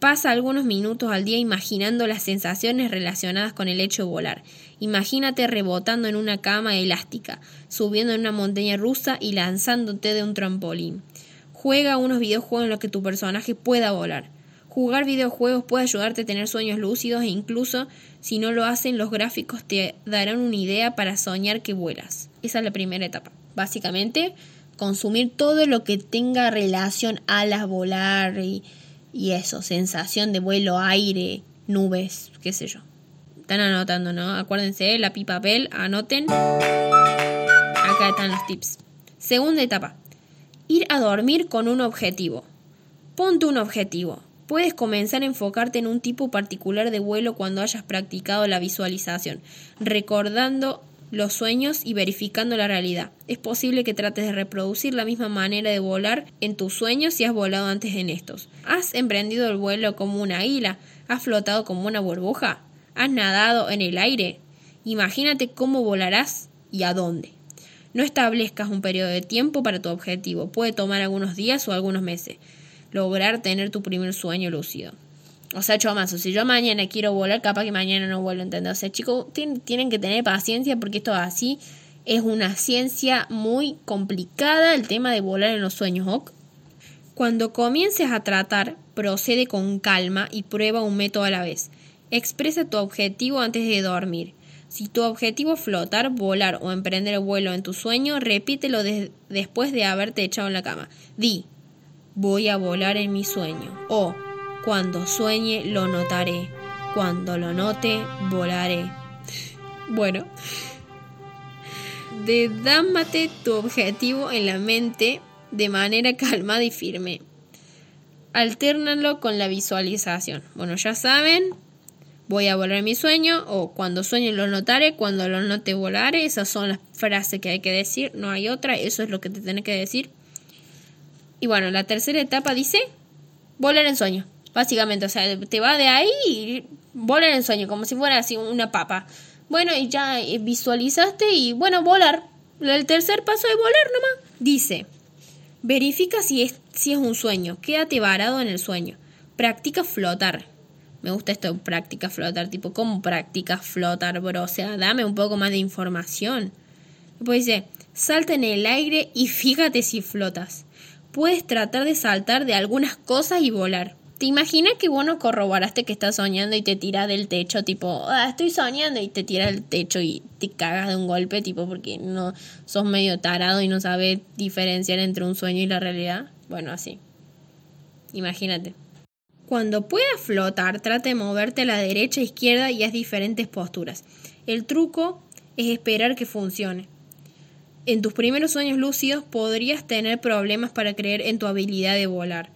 Pasa algunos minutos al día imaginando las sensaciones relacionadas con el hecho de volar. Imagínate rebotando en una cama elástica, subiendo en una montaña rusa y lanzándote de un trampolín. Juega unos videojuegos en los que tu personaje pueda volar. Jugar videojuegos puede ayudarte a tener sueños lúcidos e incluso si no lo hacen los gráficos te darán una idea para soñar que vuelas. Esa es la primera etapa. Básicamente, consumir todo lo que tenga relación alas, volar y, y eso, sensación de vuelo, aire, nubes, qué sé yo. Están anotando, ¿no? Acuérdense, la pipa papel, anoten. Acá están los tips. Segunda etapa. Ir a dormir con un objetivo. Ponte un objetivo. Puedes comenzar a enfocarte en un tipo particular de vuelo cuando hayas practicado la visualización, recordando los sueños y verificando la realidad. Es posible que trates de reproducir la misma manera de volar en tus sueños si has volado antes en estos. ¿Has emprendido el vuelo como una águila? ¿Has flotado como una burbuja? ¿Has nadado en el aire? Imagínate cómo volarás y a dónde. No establezcas un periodo de tiempo para tu objetivo. Puede tomar algunos días o algunos meses. Lograr tener tu primer sueño lúcido. O sea, chomazo, si yo mañana quiero volar, capaz que mañana no vuelo, ¿entendés? O sea, chicos, tienen que tener paciencia porque esto así es una ciencia muy complicada el tema de volar en los sueños, ¿ok? Cuando comiences a tratar, procede con calma y prueba un método a la vez. Expresa tu objetivo antes de dormir. Si tu objetivo es flotar, volar o emprender el vuelo en tu sueño, repítelo después de haberte echado en la cama. Di, voy a volar en mi sueño. O cuando sueñe lo notaré. Cuando lo note, volaré. Bueno. Dedámate tu objetivo en la mente de manera calmada y firme. Alternalo con la visualización. Bueno, ya saben, voy a volar mi sueño o cuando sueñe lo notaré, cuando lo note volaré. Esas son las frases que hay que decir, no hay otra, eso es lo que te tienes que decir. Y bueno, la tercera etapa dice volar en sueño. Básicamente, o sea, te va de ahí y volar en sueño, como si fuera así una papa. Bueno, y ya eh, visualizaste y bueno, volar. El tercer paso es volar nomás. Dice, verifica si es, si es un sueño, quédate varado en el sueño. Practica flotar. Me gusta esto, practica flotar, tipo, ¿cómo practicas flotar, bro? O sea, dame un poco más de información. Después dice, salta en el aire y fíjate si flotas. Puedes tratar de saltar de algunas cosas y volar ¿Te imaginas que vos no corroboraste que estás soñando y te tiras del techo, tipo, ah, estoy soñando y te tiras del techo y te cagas de un golpe, tipo, porque no sos medio tarado y no sabes diferenciar entre un sueño y la realidad? Bueno, así. Imagínate. Cuando puedas flotar, trata de moverte a la derecha e izquierda y haz diferentes posturas. El truco es esperar que funcione. En tus primeros sueños lúcidos podrías tener problemas para creer en tu habilidad de volar.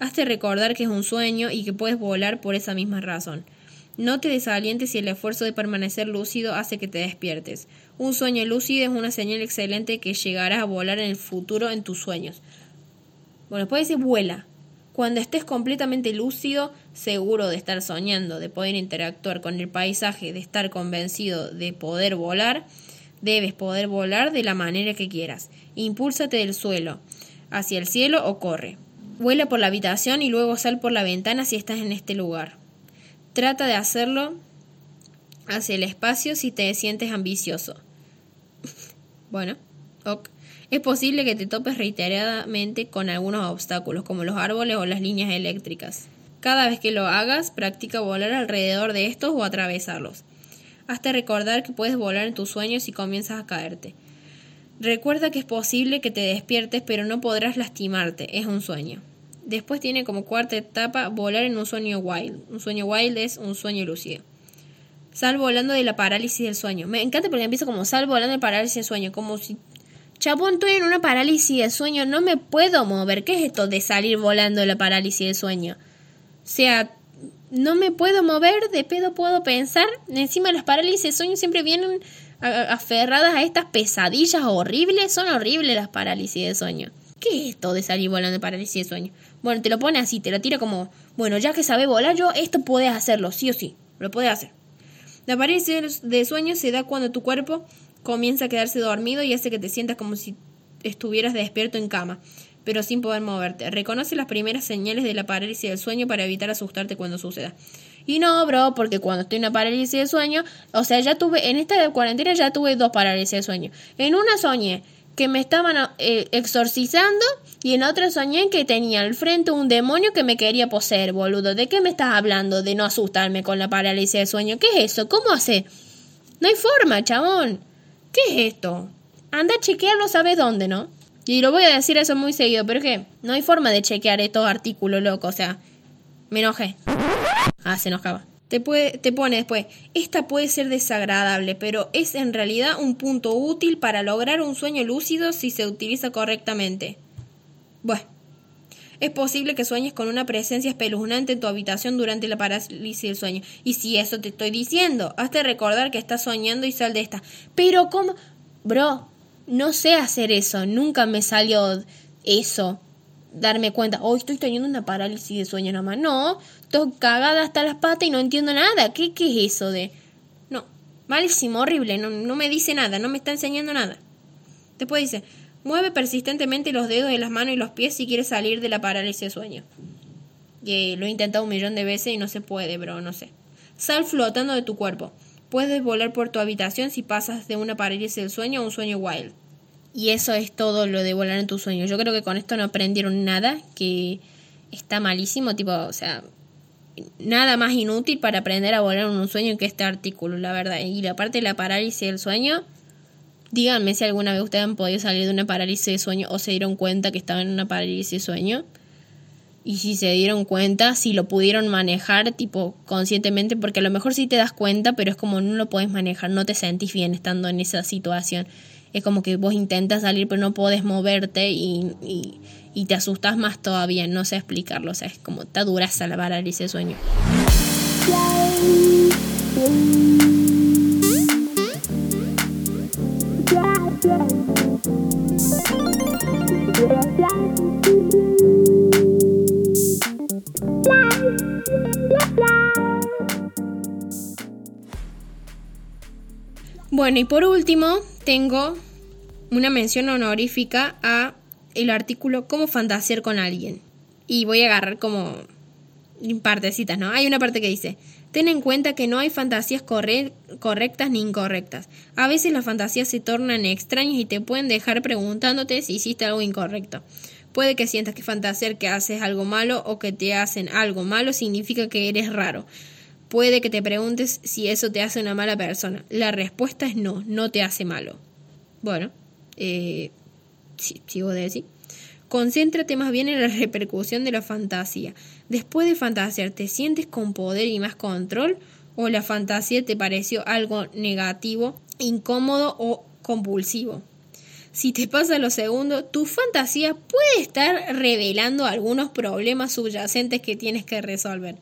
Hazte recordar que es un sueño y que puedes volar por esa misma razón. No te desalientes si el esfuerzo de permanecer lúcido hace que te despiertes. Un sueño lúcido es una señal excelente que llegarás a volar en el futuro en tus sueños. Bueno, después dice vuela. Cuando estés completamente lúcido, seguro de estar soñando, de poder interactuar con el paisaje, de estar convencido de poder volar, debes poder volar de la manera que quieras. Impúlsate del suelo, hacia el cielo o corre. Vuela por la habitación y luego sal por la ventana si estás en este lugar. Trata de hacerlo hacia el espacio si te sientes ambicioso. bueno, ok. Es posible que te topes reiteradamente con algunos obstáculos, como los árboles o las líneas eléctricas. Cada vez que lo hagas, practica volar alrededor de estos o atravesarlos. Hazte recordar que puedes volar en tus sueños si comienzas a caerte. Recuerda que es posible que te despiertes, pero no podrás lastimarte, es un sueño. Después tiene como cuarta etapa volar en un sueño wild. Un sueño wild es un sueño lúcido. Sal volando de la parálisis del sueño. Me encanta porque empieza como sal volando de parálisis del sueño. Como si, chabón, estoy en una parálisis del sueño, no me puedo mover. ¿Qué es esto de salir volando de la parálisis del sueño? O sea, no me puedo mover, de pedo puedo pensar. Encima las parálisis del sueño siempre vienen aferradas a estas pesadillas horribles. Son horribles las parálisis de sueño. ¿Qué es esto de salir volando de parálisis de sueño? Bueno, te lo pone así, te lo tira como, bueno, ya que sabe volar yo, esto puedes hacerlo, sí o sí, lo puedes hacer. La parálisis de sueño se da cuando tu cuerpo comienza a quedarse dormido y hace que te sientas como si estuvieras despierto en cama, pero sin poder moverte. Reconoce las primeras señales de la parálisis del sueño para evitar asustarte cuando suceda. Y no, bro, porque cuando estoy en una parálisis de sueño, o sea, ya tuve, en esta cuarentena ya tuve dos parálisis de sueño. En una soñé que me estaban eh, exorcizando y en otra soñé que tenía al frente un demonio que me quería poseer, boludo. ¿De qué me estás hablando de no asustarme con la parálisis de sueño? ¿Qué es eso? ¿Cómo hace? No hay forma, chabón. ¿Qué es esto? Anda a chequearlo, sabes dónde, ¿no? Y lo voy a decir eso muy seguido, pero es que no hay forma de chequear estos artículos, loco. O sea, me enojé. Ah, se enojaba. Te, puede, te pone después, esta puede ser desagradable, pero es en realidad un punto útil para lograr un sueño lúcido si se utiliza correctamente. Bueno, es posible que sueñes con una presencia espeluznante en tu habitación durante la parálisis del sueño. Y si eso te estoy diciendo, hazte recordar que estás soñando y sal de esta. Pero ¿cómo? Bro, no sé hacer eso, nunca me salió eso darme cuenta, hoy estoy teniendo una parálisis de sueño nomás. No, estoy cagada hasta las patas y no entiendo nada. ¿Qué, qué es eso de...? No, malísimo, horrible, no, no me dice nada, no me está enseñando nada. Después dice, mueve persistentemente los dedos de las manos y los pies si quieres salir de la parálisis de sueño. Y lo he intentado un millón de veces y no se puede, bro, no sé. Sal flotando de tu cuerpo. Puedes volar por tu habitación si pasas de una parálisis del sueño a un sueño wild. Y eso es todo lo de volar en tus sueños. Yo creo que con esto no aprendieron nada, que está malísimo, tipo, o sea, nada más inútil para aprender a volar en un sueño que este artículo, la verdad. Y la parte de la parálisis del sueño, díganme si alguna vez ustedes han podido salir de una parálisis de sueño o se dieron cuenta que estaban en una parálisis de sueño. Y si se dieron cuenta, si lo pudieron manejar, tipo, conscientemente, porque a lo mejor sí te das cuenta, pero es como no lo puedes manejar, no te sentís bien estando en esa situación es como que vos intentas salir pero no podés moverte y, y, te asustas más todavía, no sé explicarlo, o sea, es como está duraza la parálisis de sueño. Bueno, y por último, tengo una mención honorífica a el artículo Cómo fantasear con alguien. Y voy a agarrar como partecitas, ¿no? Hay una parte que dice, ten en cuenta que no hay fantasías correctas ni incorrectas. A veces las fantasías se tornan extrañas y te pueden dejar preguntándote si hiciste algo incorrecto. Puede que sientas que fantasear que haces algo malo o que te hacen algo malo significa que eres raro. Puede que te preguntes si eso te hace una mala persona. La respuesta es no, no te hace malo. Bueno, eh, sí, sigo de decir. Concéntrate más bien en la repercusión de la fantasía. Después de fantasear, ¿te sientes con poder y más control? ¿O la fantasía te pareció algo negativo, incómodo o compulsivo? Si te pasa lo segundo, tu fantasía puede estar revelando algunos problemas subyacentes que tienes que resolver.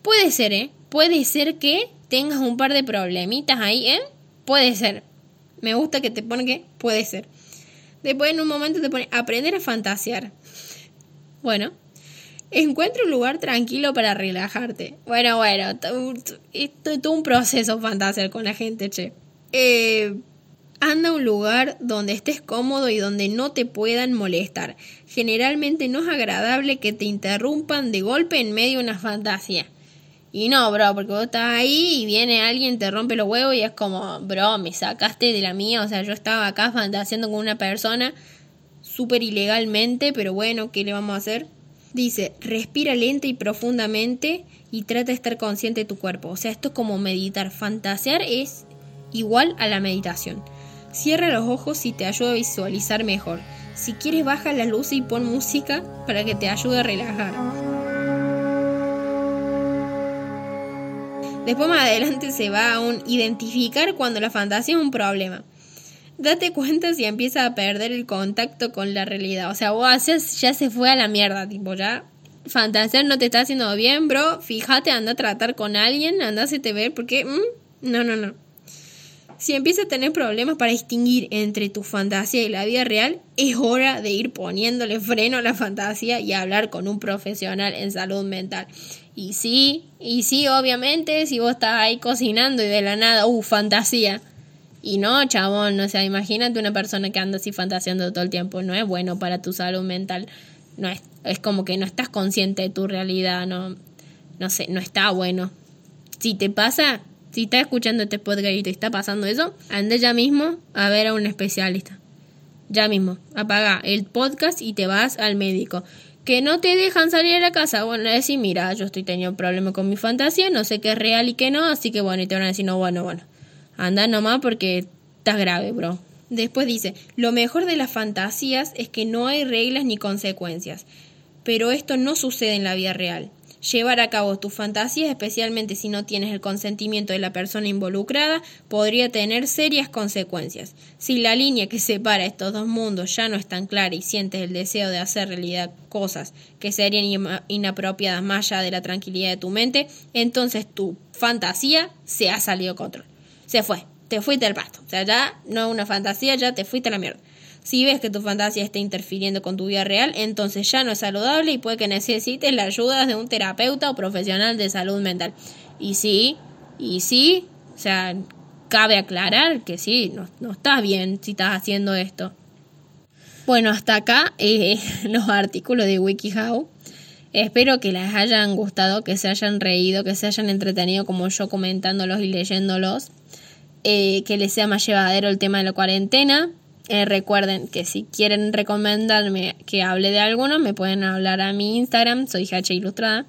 Puede ser, ¿eh? Puede ser que tengas un par de problemitas ahí, ¿eh? Puede ser. Me gusta que te pone que puede ser. Después en un momento te pone aprender a fantasear. Bueno, encuentra un lugar tranquilo para relajarte. Bueno, bueno, esto es todo un proceso fantasear con la gente, che. Eh, anda a un lugar donde estés cómodo y donde no te puedan molestar. Generalmente no es agradable que te interrumpan de golpe en medio de una fantasía. Y no, bro, porque vos estás ahí y viene alguien, te rompe los huevos y es como, bro, me sacaste de la mía. O sea, yo estaba acá fantaseando con una persona súper ilegalmente, pero bueno, ¿qué le vamos a hacer? Dice, respira lenta y profundamente y trata de estar consciente de tu cuerpo. O sea, esto es como meditar. Fantasear es igual a la meditación. Cierra los ojos y te ayuda a visualizar mejor. Si quieres, baja la luz y pon música para que te ayude a relajar. Después más adelante se va a un identificar cuando la fantasía es un problema. Date cuenta si empieza a perder el contacto con la realidad. O sea, vos haces, ya se fue a la mierda, tipo, ya fantasear no te está haciendo bien, bro. Fíjate, anda a tratar con alguien, anda a te ver, porque... Mm, no, no, no. Si empiezas a tener problemas para distinguir entre tu fantasía y la vida real, es hora de ir poniéndole freno a la fantasía y hablar con un profesional en salud mental. Y sí, y sí, obviamente, si vos estás ahí cocinando y de la nada, uh, fantasía. Y no, chabón, o sea, imagínate una persona que anda así fantaseando todo el tiempo, no es bueno para tu salud mental. No es, es como que no estás consciente de tu realidad, no, no sé, no está bueno. Si te pasa, si estás escuchando este podcast y te está pasando eso, anda ya mismo a ver a un especialista. Ya mismo, apaga el podcast y te vas al médico que no te dejan salir a la casa. Bueno, decir, mira, yo estoy teniendo problemas con mi fantasía, no sé qué es real y qué no, así que bueno, y te van a decir, no, bueno, bueno, anda nomás porque estás grave, bro. Después dice, lo mejor de las fantasías es que no hay reglas ni consecuencias, pero esto no sucede en la vida real. Llevar a cabo tus fantasías, especialmente si no tienes el consentimiento de la persona involucrada, podría tener serias consecuencias. Si la línea que separa estos dos mundos ya no es tan clara y sientes el deseo de hacer realidad cosas que serían inapropiadas más allá de la tranquilidad de tu mente, entonces tu fantasía se ha salido control. Se fue, te fuiste al pasto. O sea, ya no es una fantasía, ya te fuiste a la mierda. Si ves que tu fantasía está interfiriendo con tu vida real, entonces ya no es saludable y puede que necesites la ayuda de un terapeuta o profesional de salud mental. Y sí, y sí, o sea, cabe aclarar que sí, no, no estás bien si estás haciendo esto. Bueno, hasta acá eh, los artículos de WikiHow. Espero que les hayan gustado, que se hayan reído, que se hayan entretenido como yo comentándolos y leyéndolos. Eh, que les sea más llevadero el tema de la cuarentena. Eh, recuerden que si quieren recomendarme que hable de alguno, me pueden hablar a mi Instagram, soy H Ilustrada,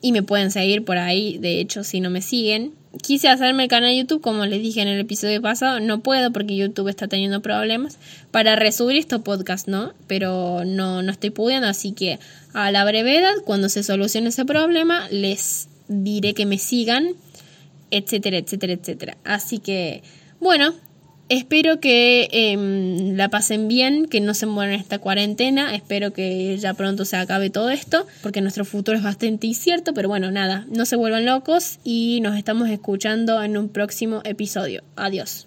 y me pueden seguir por ahí, de hecho, si no me siguen. Quise hacerme el canal de YouTube, como les dije en el episodio pasado, no puedo porque YouTube está teniendo problemas para resubir estos podcasts, ¿no? Pero no, no estoy pudiendo, así que a la brevedad, cuando se solucione ese problema, les diré que me sigan, etcétera, etcétera, etcétera. Así que, bueno, Espero que em, la pasen bien, que no se mueran esta cuarentena. Espero que ya pronto se acabe todo esto, porque nuestro futuro es bastante incierto. Pero bueno, nada, no se vuelvan locos y nos estamos escuchando en un próximo episodio. Adiós.